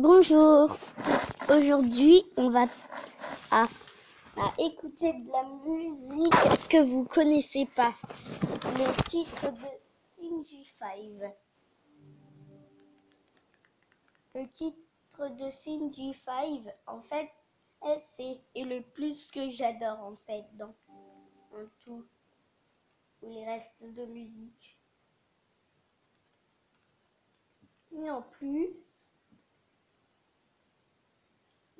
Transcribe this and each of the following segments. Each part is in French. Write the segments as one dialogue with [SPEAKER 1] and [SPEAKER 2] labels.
[SPEAKER 1] Bonjour. Aujourd'hui, on va à, écouter de la musique que vous connaissez pas. Le titre de Singy 5. Le titre de Singy 5, en fait, c'est le plus que j'adore en fait dans, tout les restes de musique. Et en plus,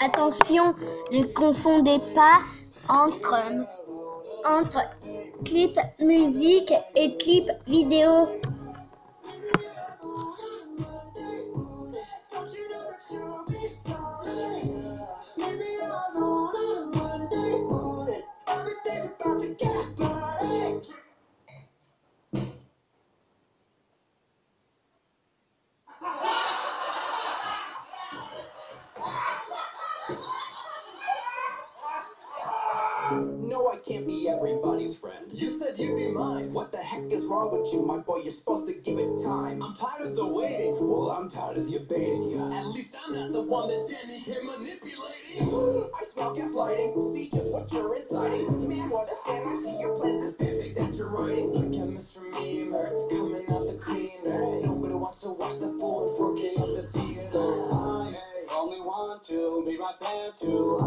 [SPEAKER 1] Attention, ne confondez pas entre clip musique et clip vidéo.
[SPEAKER 2] No, I can't be everybody's friend. You said you'd be mine. What the heck is wrong with you, my boy? You're supposed to give it time. I'm tired of the waiting. Well, I'm tired of you baiting you. At least I'm not the one that's standing here manipulating. I smell gaslighting. See just what you're inciting. Man, what a scam. I see your plans is perfect that you're writing. Look at Mr. Memer coming out the cleaner. Nobody wants to watch the full 4K of the theater. I only want to be right there too.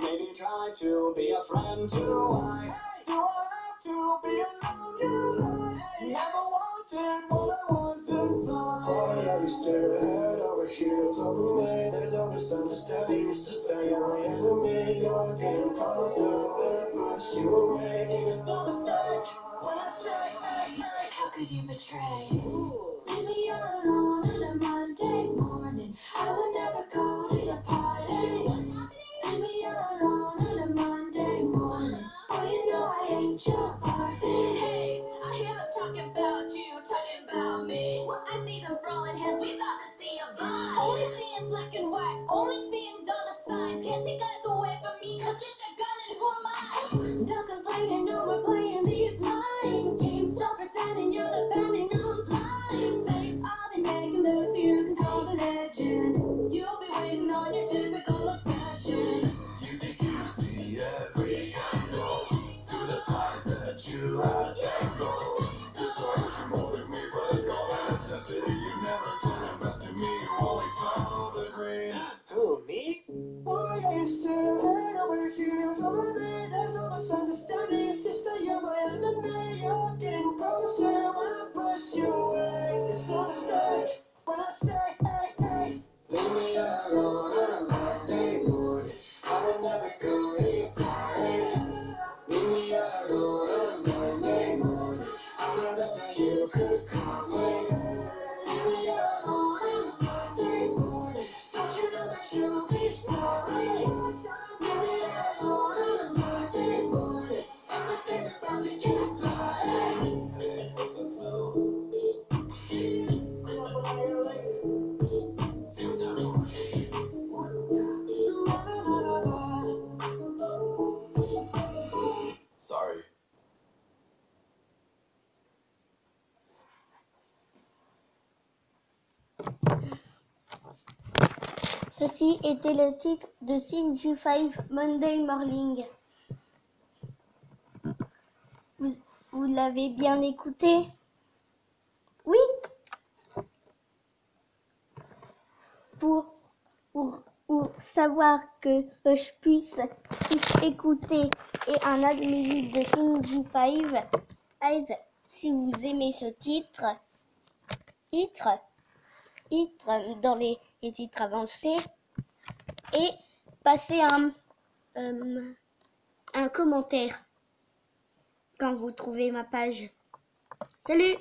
[SPEAKER 2] Maybe try to be a friend to I
[SPEAKER 3] Do I have to be alone? You never wanted what I was inside. Why are you still head over heels over me? There's no misunderstanding, it's just I am my enemy. You're getting closer, I push you away. It's no mistake when I say, hey, hey.
[SPEAKER 4] How could you betray? Leave me alone on a Monday morning. I would never go Only seeing black and white, only seeing
[SPEAKER 5] saw the green.
[SPEAKER 3] Who, me? Why are you still head over heels over me? There's no misunderstanding, it's just that you're my enemy. You
[SPEAKER 1] Ceci était le titre de Singy 5 Monday Morning. Vous, l'avez bien écouté? Oui pour, savoir que je puisse écouter et un musique de Shinji 5, si vous aimez ce titre, titre, titre dans les, les titres avancés, et passez un, euh, un commentaire quand vous trouvez ma page. Salut